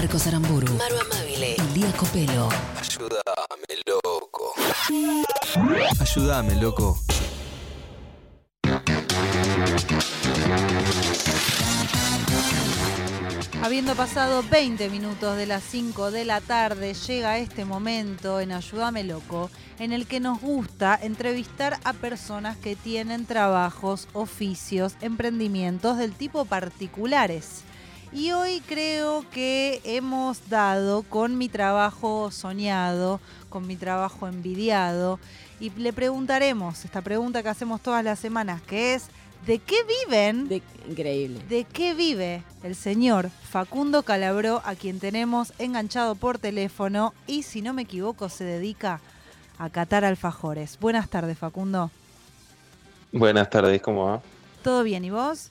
Marcos Aramburu, Maru Amabile, Lía Copelo. Ayúdame, loco. Ayúdame, loco. Habiendo pasado 20 minutos de las 5 de la tarde, llega este momento en Ayúdame Loco, en el que nos gusta entrevistar a personas que tienen trabajos, oficios, emprendimientos del tipo particulares. Y hoy creo que hemos dado con mi trabajo soñado, con mi trabajo envidiado, y le preguntaremos esta pregunta que hacemos todas las semanas, que es, ¿de qué viven? De- increíble. ¿De qué vive el señor Facundo Calabró, a quien tenemos enganchado por teléfono y, si no me equivoco, se dedica a catar alfajores? Buenas tardes, Facundo. Buenas tardes, ¿cómo va? ¿Todo bien? ¿Y vos?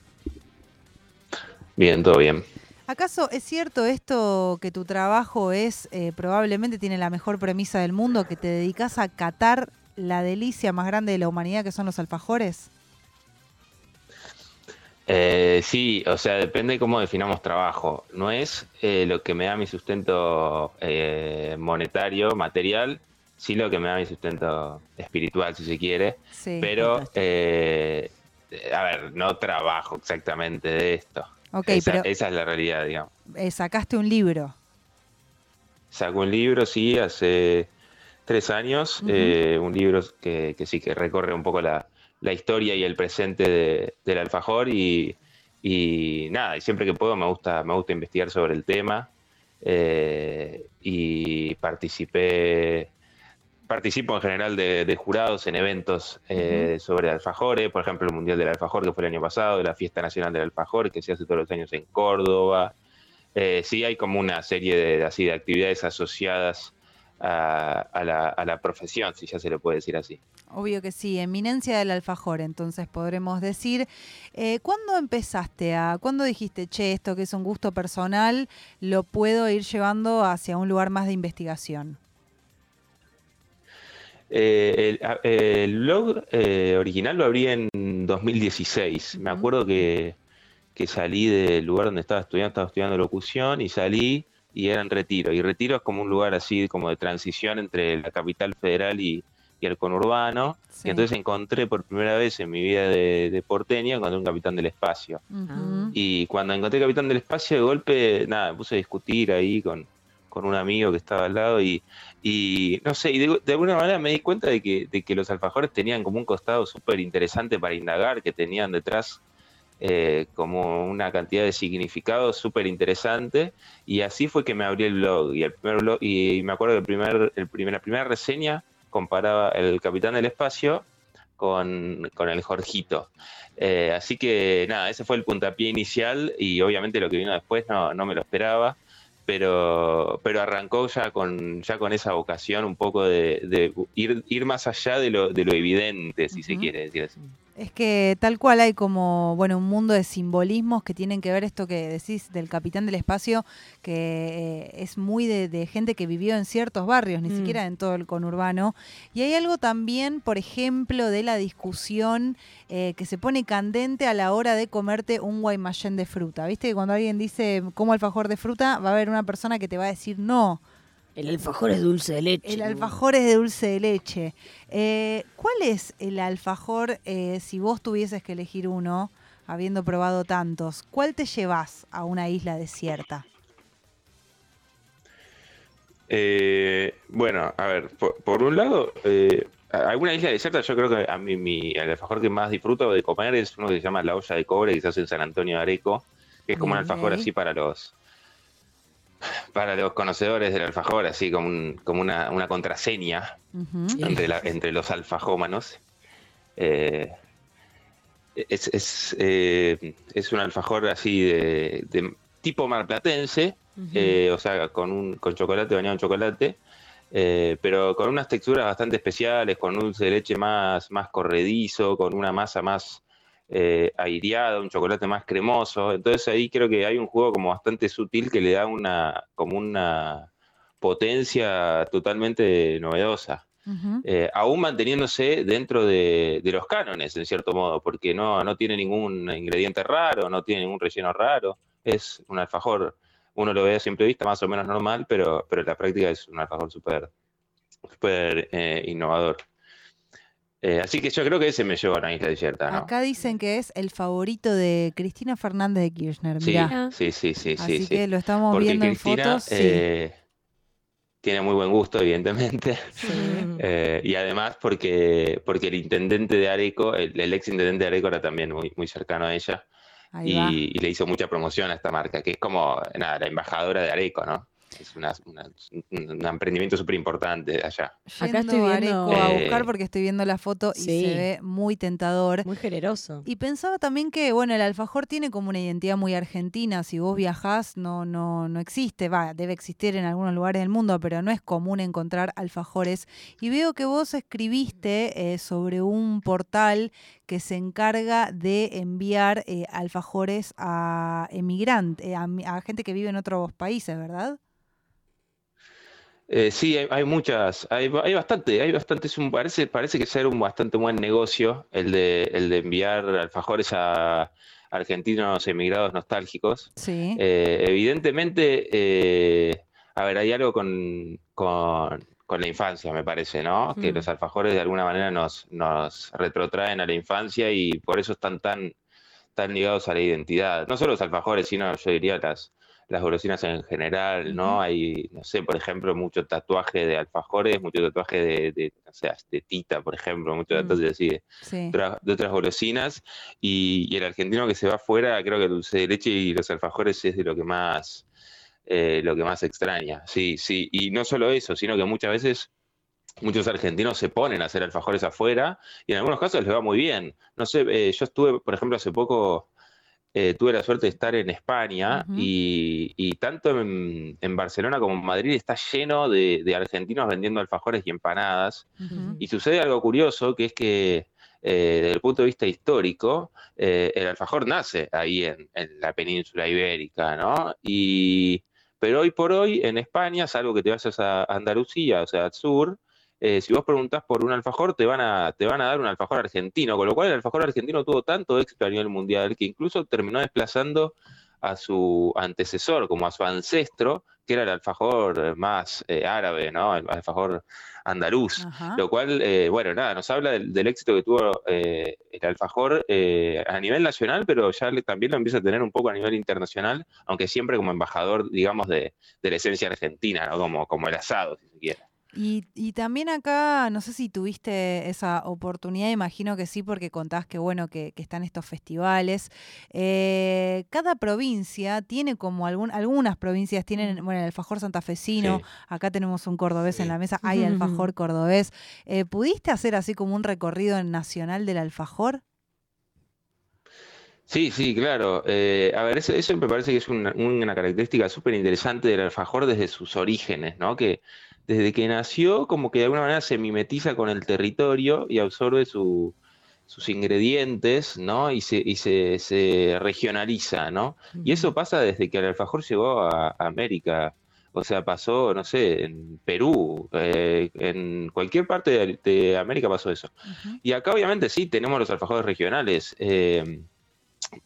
Bien, todo bien. ¿Acaso es cierto esto que tu trabajo es, eh, probablemente tiene la mejor premisa del mundo, que te dedicas a catar la delicia más grande de la humanidad, que son los alfajores? Eh, sí, o sea, depende cómo definamos trabajo. No es eh, lo que me da mi sustento eh, monetario, material, sí lo que me da mi sustento espiritual, si se quiere. Sí. Pero, eh, a ver, no trabajo exactamente de esto. Ok, esa, pero esa es la realidad, digamos. eh, sacaste un libro. Sacó un libro, sí, hace tres años, eh, un libro que, que sí que recorre un poco la, la historia y el presente de- del alfajor y, y nada, y siempre que puedo me gusta, me gusta investigar sobre el tema eh, y participé, participo en general de, de jurados en eventos eh, sobre alfajores, por ejemplo el Mundial del Alfajor que fue el año pasado, la Fiesta Nacional del Alfajor que se hace todos los años en Córdoba. Eh, sí hay como una serie de, así, de actividades asociadas a, a la, a la profesión, si ya se le puede decir así. Obvio que sí, eminencia del alfajor, entonces podremos decir, eh, ¿cuándo empezaste a, cuándo dijiste, che, esto que es un gusto personal, lo puedo ir llevando hacia un lugar más de investigación? Eh, el, a- el blog eh, original lo abrí en 2016. Me acuerdo que, que salí del lugar donde estaba estudiando, estaba estudiando locución y salí y era en Retiro. Y Retiro es como un lugar así como de transición entre la capital federal y, y el conurbano. Sí. Y entonces encontré por primera vez en mi vida de, de porteña, encontré un capitán del espacio. Y cuando encontré Capitán del Espacio, de golpe, nada, me puse a discutir ahí con, con un amigo que estaba al lado y, no sé, y de, alguna manera me di cuenta de que, de que los alfajores tenían como un costado súper interesante para indagar, que tenían detrás eh, como una cantidad de significados súper interesante y así fue que me abrí el blog y el primer blog, y me acuerdo que el primer, el primer, la primera reseña comparaba el Capitán del Espacio con, con el Jorgito. Eh, así que nada, ese fue el puntapié inicial y obviamente lo que vino después no, no me lo esperaba, pero, pero arrancó ya con, ya con esa vocación un poco de, de ir, ir más allá de lo, de lo evidente, si se quiere decir así. Es que tal cual hay como, bueno, un mundo de simbolismos que tienen que ver esto que decís del capitán del espacio, que eh, es muy de, de gente que vivió en ciertos barrios, ni Mm. siquiera en todo el conurbano. Y hay algo también, por ejemplo, de la discusión eh, que se pone candente a la hora de comerte un guaymallén de fruta. ¿Viste que cuando alguien dice como alfajor de fruta, va a haber una persona que te va a decir no? El alfajor es dulce de leche. El alfajor es de dulce de leche. Eh, ¿Cuál es el alfajor, eh, si vos tuvieses que elegir uno, habiendo probado tantos, cuál te llevas a una isla desierta? Eh, bueno, a ver, por, por un lado, eh, alguna isla desierta, yo creo que a mí mi, el alfajor que más disfruto de comer es uno que se llama la olla de cobre que se hace en San Antonio de Areco, que es como un alfajor así para los para los conocedores del alfajor, así como, un- como una, una contraseña entre, la- entre los alfajómanos. Eh, es, es, eh, es un alfajor así de, de tipo marplatense, eh, o sea, con, un, con chocolate bañado en chocolate, eh, pero con unas texturas bastante especiales, con un dulce de leche más, más corredizo, con una masa más eh, aireada, un chocolate más cremoso. Entonces ahí creo que hay un juego como bastante sutil que le da una, como una potencia totalmente novedosa. Eh, aún manteniéndose dentro de, de los cánones, en cierto modo, porque no, no tiene ningún ingrediente raro, no tiene ningún relleno raro, es un alfajor uno lo ve a simple vista más o menos normal, pero, pero en la práctica es un alfajor súper súper eh, innovador. Eh, así que yo creo que ese me llevó a la isla desierta, ¿no? Acá dicen que es el favorito de Cristina Fernández de Kirchner. Sí, Mirá. sí, sí, sí, Así sí, sí. que lo estamos Porque viendo Cristina en fotos. sí. eh, tiene muy buen gusto, evidentemente. Sí. Eh, y además porque, porque el intendente de Areco, el, el ex intendente de Areco era también muy, muy cercano a ella y, y le hizo mucha promoción a esta marca, que es como nada, la embajadora de Areco, ¿no? Es una- una- un, un emprendimiento súper importante allá. Acá estoy viendo- a Eh, buscar porque estoy viendo la foto y se ve muy tentador. Muy generoso. Y pensaba también que, bueno, el alfajor tiene como una identidad muy argentina. Si vos viajás, no, no, no existe. Va, debe existir en algunos lugares del mundo, pero no es común encontrar alfajores. Y veo que vos escribiste eh, sobre un portal que se encarga de enviar eh, alfajores a emigrantes, a, mi- a gente que vive en otros países, ¿verdad? Eh, sí, hay, hay muchas, hay, hay bastante, hay bastante, es un, parece, parece que ser un bastante buen negocio el de, el de enviar alfajores a argentinos emigrados nostálgicos. Sí. Eh, evidentemente, eh, a ver, hay algo con, con, con la infancia, me parece, ¿no? Que Mm. los alfajores de alguna manera nos, nos retrotraen a la infancia y por eso están tan, tan ligados a la identidad. No solo los alfajores, sino yo diría las, las golosinas en general, ¿no? Hay, no sé, por ejemplo, mucho tatuaje de alfajores, mucho tatuaje de, de, no sé, de tita, por ejemplo, mucho Mm. tatuaje así de, sí. otras- de otras golosinas y, y el argentino que se va afuera, creo que el dulce de leche y los alfajores es de lo que más eh, lo que más extraña. Sí, sí, y no solo eso, sino que muchas veces muchos argentinos se ponen a hacer alfajores afuera y en algunos casos les va muy bien. No sé, eh, yo estuve, por ejemplo, hace poco eh, tuve la suerte de estar en España y, y tanto en, en Barcelona como en Madrid está lleno de, de argentinos vendiendo alfajores y empanadas. Ujú. Y sucede algo curioso, que es que eh, desde el punto de vista histórico, eh, el alfajor nace ahí en, en la península ibérica, ¿no? Y, pero hoy por hoy en España, salvo que te vayas a Andalucía, o sea, al sur, eh, si vos preguntás por un alfajor, te van, a, te van a dar un alfajor argentino, con lo cual el alfajor argentino tuvo tanto éxito a nivel mundial que incluso terminó desplazando a su antecesor, como a su ancestro, que era el alfajor más eh, árabe, ¿no? El alfajor andaluz. Ajá. Lo cual, eh, bueno, nada, nos habla del, del éxito que tuvo eh, el alfajor eh, a nivel nacional, pero ya le- también lo empieza a tener un poco a nivel internacional, aunque siempre como embajador, digamos, de, de la esencia argentina, ¿no? Como, como el asado, si se quiere. Y, y también acá, no sé si tuviste esa oportunidad, imagino que sí, porque contás que bueno, que, que están estos festivales. Eh, cada provincia tiene como algún, algunas provincias tienen, bueno, el alfajor santafesino, Sí. acá tenemos un cordobés en la mesa, hay alfajor cordobés. Eh, ¿Pudiste hacer así como un recorrido nacional del alfajor? Sí, sí, claro. Eh, a ver, eso, eso me parece que es una, una característica súper interesante del alfajor desde sus orígenes, ¿no? Que desde que nació, como que de alguna manera se mimetiza con el territorio y absorbe su- sus ingredientes, ¿no? Y se, y se, se regionaliza, ¿no? Y eso pasa desde que el alfajor llegó a, a América. O sea, pasó, no sé, en Perú, eh, en cualquier parte de, de América pasó eso. Y acá obviamente sí tenemos los alfajores regionales. eh,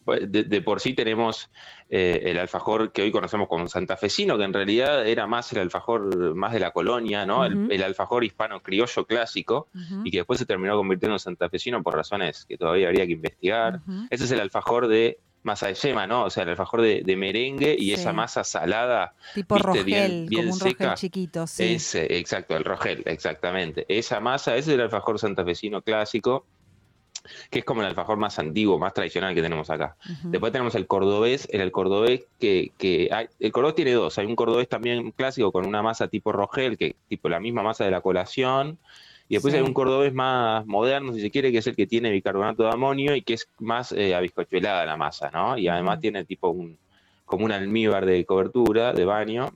pues, de, de por sí tenemos eh, el alfajor que hoy conocemos como santafesino, que en realidad era más el alfajor más de la colonia, ¿no? El- alfajor hispano criollo clásico, y que después se terminó convirtiendo en santafesino por razones que todavía habría que investigar. Ese es el alfajor de masa de yema, ¿no? O sea, el alfajor de, de merengue y Sí. esa masa salada Tipo viste, rogel, bien- bien como un rogel seca. chiquito, sí. ese, exacto, el rogel, exactamente. Esa masa, ese es el alfajor santafesino clásico, que es como el alfajor más antiguo, más tradicional que tenemos acá. Después tenemos el cordobés, el, el cordobés que, que hay, el cordobés tiene dos, hay un cordobés también clásico con una masa tipo rogel, que tipo la misma masa de la colación, y después Sí. hay un cordobés más moderno, si se quiere, que es el que tiene bicarbonato de amonio y que es más eh, abiscochuelada la masa, ¿no? Y además tiene tipo un, como un almíbar de cobertura, de baño.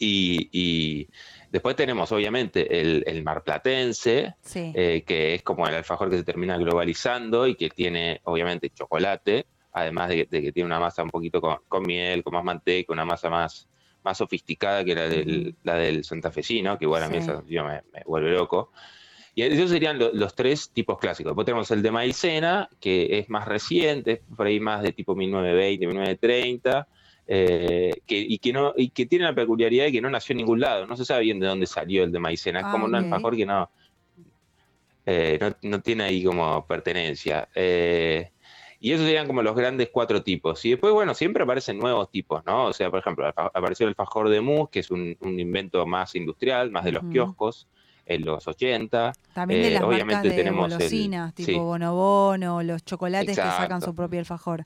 Y, y después tenemos obviamente el, el marplatense, Sí. eh, que es como el alfajor que se termina globalizando y que tiene obviamente chocolate, además de, de que tiene una masa un poquito con, con miel, con más manteca, una masa más, más sofisticada que la del, la del santafesino, que igual a mí Sí. esa yo me, me vuelve loco. Y esos serían lo- los tres tipos clásicos. Después tenemos el de maicena, que es más reciente, por ahí más de tipo 1920, 1930, eh, que, y, que no, y que tiene la peculiaridad de que no nació en ningún lado, no se sabe bien de dónde salió el de maicena, es Ah, como un alfajor que no, eh, no, no tiene ahí como pertenencia. Eh, y esos serían como los grandes cuatro tipos. Y después, bueno, siempre aparecen nuevos tipos, ¿no? O sea, por ejemplo, apareció el alfajor de mousse, que es un, un invento más industrial, más de los kioscos, en los 80. También de Eh, las marcas obviamente de tenemos el- tipo sí. Bonobono, los chocolates que sacan su propio alfajor.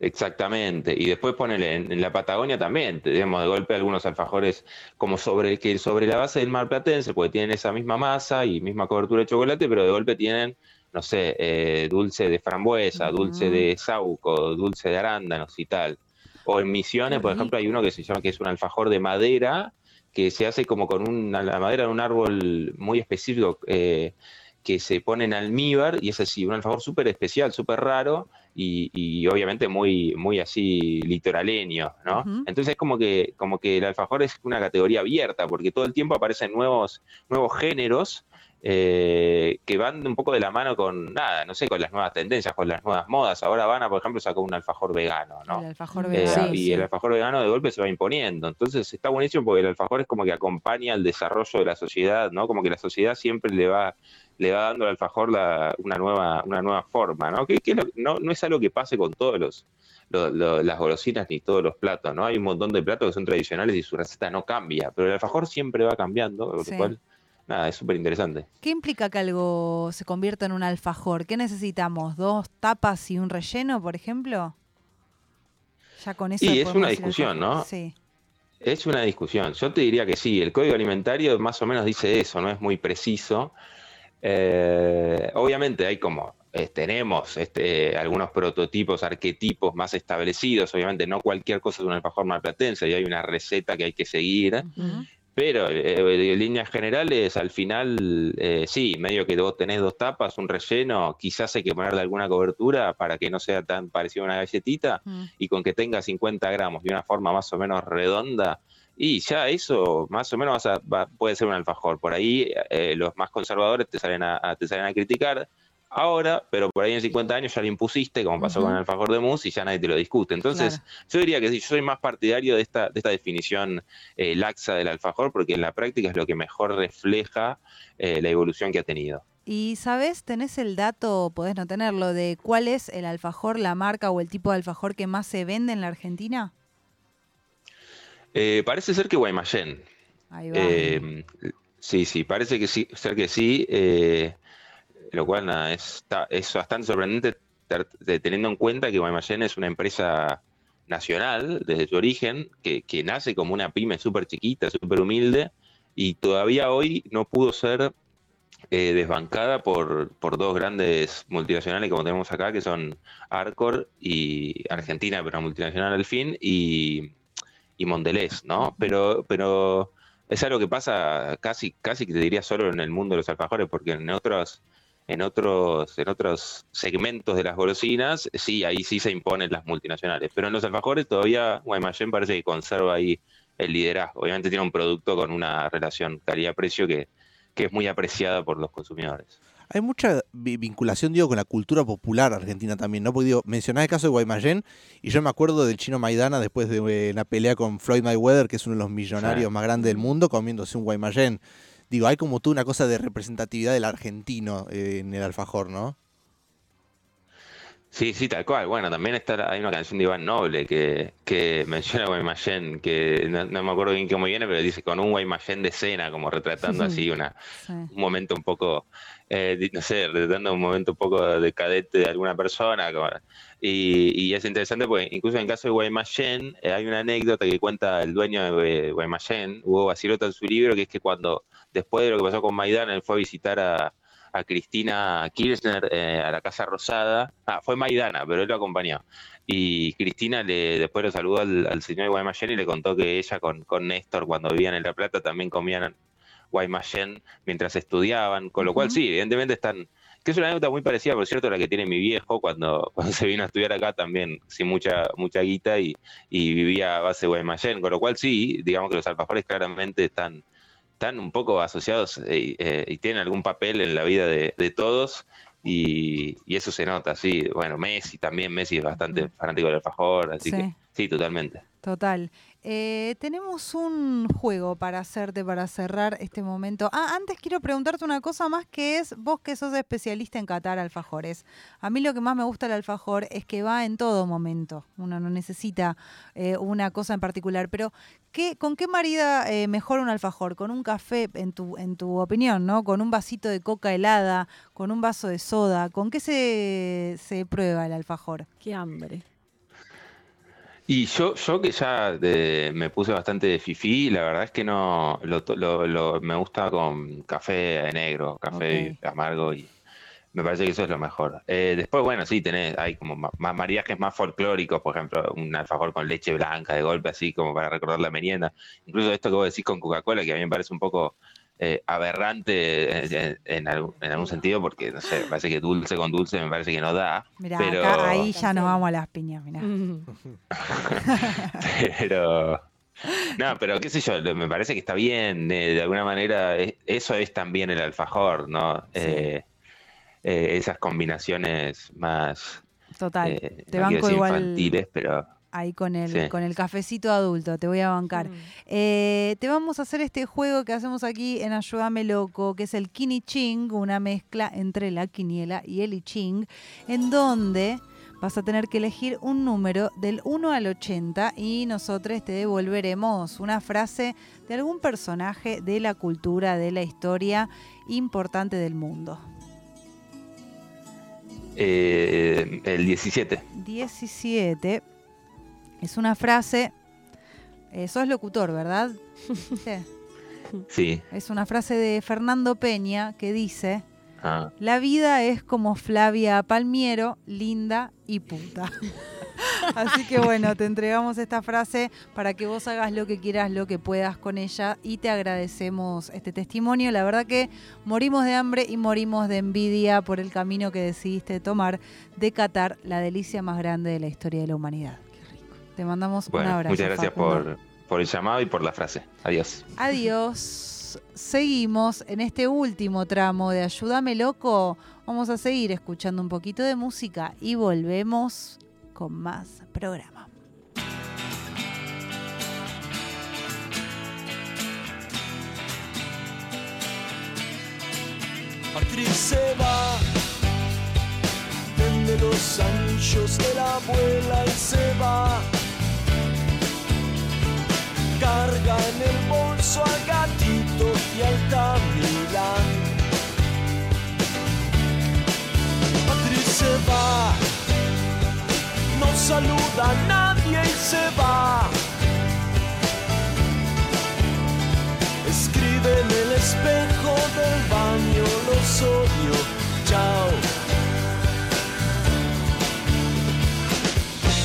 Exactamente, y después ponele en, en la Patagonia también, tenemos de golpe algunos alfajores como sobre que sobre la base del mar platense, porque tienen esa misma masa y misma cobertura de chocolate, pero de golpe tienen, no sé, eh, dulce de frambuesa, dulce de sauco, dulce de arándanos y tal. O en Misiones, por ejemplo, hay uno que se llama que es un alfajor de madera, que se hace como con una, la madera de un árbol muy específico eh, que se pone en almíbar, y es así, un alfajor súper especial, súper raro, y, y obviamente muy, muy así litoraleño, ¿no? Entonces es como que, como que el alfajor es una categoría abierta, porque todo el tiempo aparecen nuevos, nuevos géneros eh, que van un poco de la mano con, nada, no sé, con las nuevas tendencias, con las nuevas modas. Ahora Habana, por ejemplo, sacó un alfajor vegano, ¿no? El alfajor Eh, vegano. y el alfajor vegano de golpe se va imponiendo. Entonces está buenísimo porque el alfajor es como que acompaña el desarrollo de la sociedad, ¿no? Como que la sociedad siempre le va, le va dando al alfajor la- una, nueva, una nueva forma, ¿no? Que, que es lo- no, no es algo que pase con todos los, lo- lo- las golosinas ni todos los platos, ¿no? Hay un montón de platos que son tradicionales y su receta no cambia, pero el alfajor siempre va cambiando, lo Sí. cual, nada, es súper interesante. ¿Qué implica que algo se convierta en un alfajor? ¿Qué necesitamos? ¿Dos tapas y un relleno, por ejemplo? Ya con eso. Y es una discusión. ¿no? Sí. Es una discusión. Yo te diría que sí, el código alimentario más o menos dice eso, no es muy preciso. Eh, obviamente hay como, eh, tenemos este, algunos prototipos, arquetipos más establecidos, obviamente no cualquier cosa es un alfajor malplatense y hay una receta que hay que seguir, pero eh, en líneas generales al final sí, medio que vos tenés dos tapas, un relleno, quizás hay que ponerle alguna cobertura para que no sea tan parecido a una galletita y con que tenga 50 gramos y una forma más o menos redonda, y ya eso más o menos vas a- va- puede ser un alfajor. Por ahí eh, los más conservadores te salen a, a- te salen a criticar ahora, pero por ahí en 50 años ya lo impusiste, como pasó con el alfajor de mousse, y ya nadie te lo discute. Entonces, yo diría que sí, yo soy más partidario de esta, de esta definición eh, laxa del alfajor, porque en la práctica es lo que mejor refleja eh, la evolución que ha tenido. Y sabes, tenés el dato, podés no tenerlo, de cuál es el alfajor, la marca o el tipo de alfajor que más se vende en la Argentina. Eh, parece ser que Guaymallén. Ahí va. Eh, sí, sí, parece que sí, ser que sí, eh, lo cual nada, es, está- es bastante sorprendente teniendo en cuenta que Guaymallén es una empresa nacional desde su origen, que, que nace como una pyme súper chiquita, súper humilde, y todavía hoy no pudo ser eh, desbancada por, por dos grandes multinacionales como tenemos acá, que son Arcor y Argentina, pero multinacional al fin, y, y Mondelez, ¿no? Pero, pero es algo que pasa casi, casi que te diría solo en el mundo de los alfajores, porque en otros, en otros, en otros segmentos de las golosinas, sí, ahí sí se imponen las multinacionales. Pero en los alfajores todavía Guaymallén parece que conserva ahí el liderazgo. Obviamente tiene un producto con una relación calidad-precio que, que es muy apreciada por los consumidores. Hay mucha vi- vinculación, digo, con la cultura popular argentina también, ¿no? Porque digo, mencionás el caso de Guaymallén y yo me acuerdo del chino Maidana después de eh, una pelea con Floyd Mayweather, que es uno de los millonarios Sí. más grandes del mundo, comiéndose un Guaymallén. Digo, hay como tú una cosa de representatividad del argentino eh, en el alfajor, ¿no? Sí, sí, tal cual. Bueno, también está, hay una canción de Iván Noble que, que menciona a Guaymallén, que no, no me acuerdo bien cómo viene, pero dice con un Guaymallén de cena, como retratando así una, Sí. un momento un poco, eh, no sé, retratando un momento un poco decadente de alguna persona. como- y, y es interesante porque incluso en el caso de Guaymallén eh, hay una anécdota que cuenta el dueño de Guaymallén, Hugo Basilota, en su libro, que es que cuando, después de lo que pasó con Maidana, él fue a visitar a, a Cristina Kirchner eh, a la Casa Rosada. Ah, fue Maidana, pero él lo acompañó. Y Cristina le, después lo saludó al, al señor Guaymallén y le contó que ella con, con Néstor, cuando vivían en La Plata, también comían Guaymallén mientras estudiaban, con lo cual sí, evidentemente están, que es una anécdota muy parecida, por cierto, a la que tiene mi viejo cuando, cuando se vino a estudiar acá también, sin mucha, mucha guita y, y vivía a base de Guaymallén, con lo cual sí, digamos que los alfajores claramente están, están un poco asociados eh, eh, y tienen algún papel en la vida de, de todos, y, y eso se nota, sí. Bueno, Messi también, Messi es bastante fanático del alfajor, así Sí. que sí, totalmente. Total. Eh, tenemos un juego para hacerte para cerrar este momento. Ah, antes quiero preguntarte una cosa más que es, vos que sos especialista en catar alfajores. A mí lo que más me gusta del alfajor es que va en todo momento. Uno no necesita eh, una cosa en particular. Pero, ¿qué, ¿con qué marida eh, mejor un alfajor? ¿Con un café, en tu, en tu opinión, no? ¿Con un vasito de coca helada? ¿Con un vaso de soda? ¿Con qué se, se prueba el alfajor? Qué hambre. Y yo, yo que ya de- me puse bastante de fifí, la verdad es que no, lo, lo- lo- me gusta con café negro, café amargo y me parece que eso es lo mejor. Eh, después, bueno, sí, tenés, hay como ma- más mariajes más folclóricos, por ejemplo, un alfajor con leche blanca de golpe, así como para recordar la merienda. Incluso esto que vos decís con Coca-Cola, que a mí me parece un poco eh, aberrante en, en algún, en algún sentido, porque, no sé, me parece que dulce con dulce me parece que no da. Mirá, pero... acá, ahí ya nos vamos a las piñas, mirá. pero no, pero qué sé yo, me parece que está bien, eh, de alguna manera eh, eso es también el alfajor, ¿no? Eh, eh, esas combinaciones más, Total. eh, te no quiero banco decir igual infantiles, pero ahí con el, Sí. con el cafecito adulto, te voy a bancar. Eh, te vamos a hacer este juego que hacemos aquí en Ayúdame Loco, que es el Kini Ching, una mezcla entre la quiniela y el I Ching, en donde vas a tener que elegir un número del 1 al 80 y nosotros te devolveremos una frase de algún personaje de la cultura, de la historia importante del mundo. eh, el 17. 17 es una frase. eh, sos locutor, ¿verdad? Sí. Sí. Es una frase de Fernando Peña que dice: Ah, La vida es como Flavia Palmiero, linda y puta. Así que bueno, te entregamos esta frase para que vos hagas lo que quieras, lo que puedas con ella y te agradecemos este testimonio. La verdad que morimos de hambre y morimos de envidia por el camino que decidiste tomar de Qatar, la delicia más grande de la historia de la humanidad. Te mandamos un bueno, abrazo. muchas gracias por, por el llamado y por la frase. Adiós. Adiós. Seguimos en este último tramo de Ayúdame Loco. Vamos a seguir escuchando un poquito de música y volvemos con más programa. Patrick se va, vende los anillos de la abuela y se va. En el bolso al gatito y al Milán. Patrick se va, no saluda a nadie y se va. Escribe en el espejo del baño los odio, chao.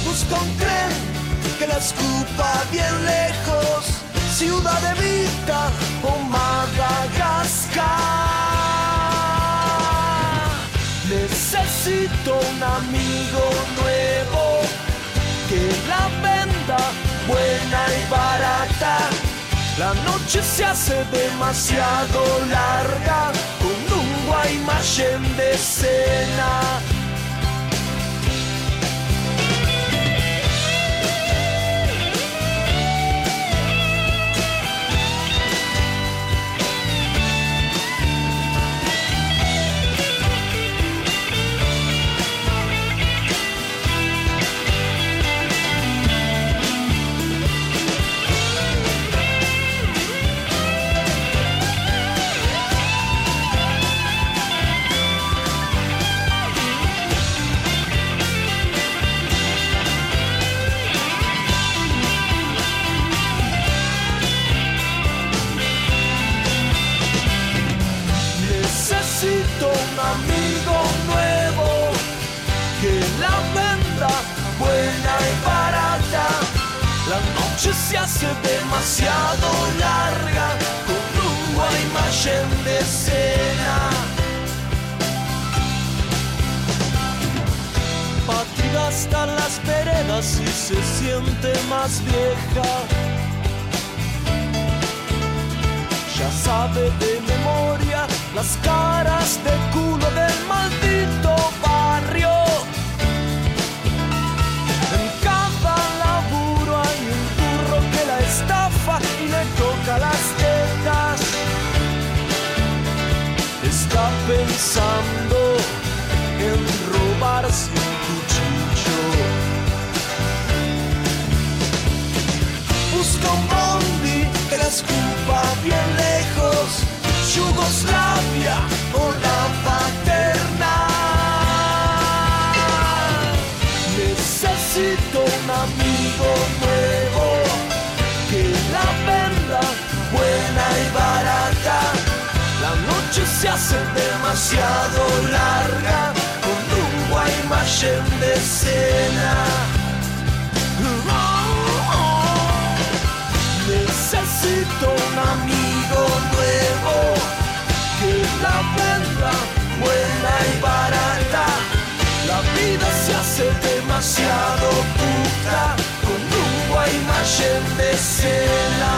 Busca un tren que la escupa bien lejos, Ciudad de Vista o Madagascar. Necesito un amigo nuevo que la venda buena y barata. La noche se hace demasiado larga con un Guaymallén de cena. Las veredas y se siente más vieja. Ya sabe de memoria las caras de culo del mal maldito barrio. Bien lejos, Yugoslavia o la paterna. Necesito un amigo nuevo que la venda buena y barata. La noche se hace demasiado larga con un Guaymallén de cena. Que la venda buena y barata. La vida se hace demasiado puta con de cena.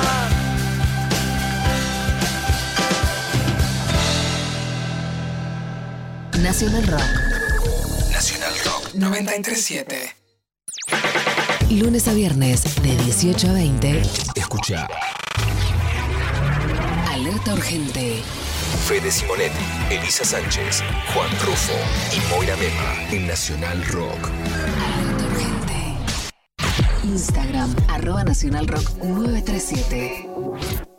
Nacional Rock. Nacional Rock 937. Lunes a viernes de 18 a 20. Escucha. Urgente. Fede Simonetti, Elisa Sánchez, Juan Rufo y Moira Mema en Nacional Rock. Alerta urgente. Instagram, arroba Nacional Rock 937.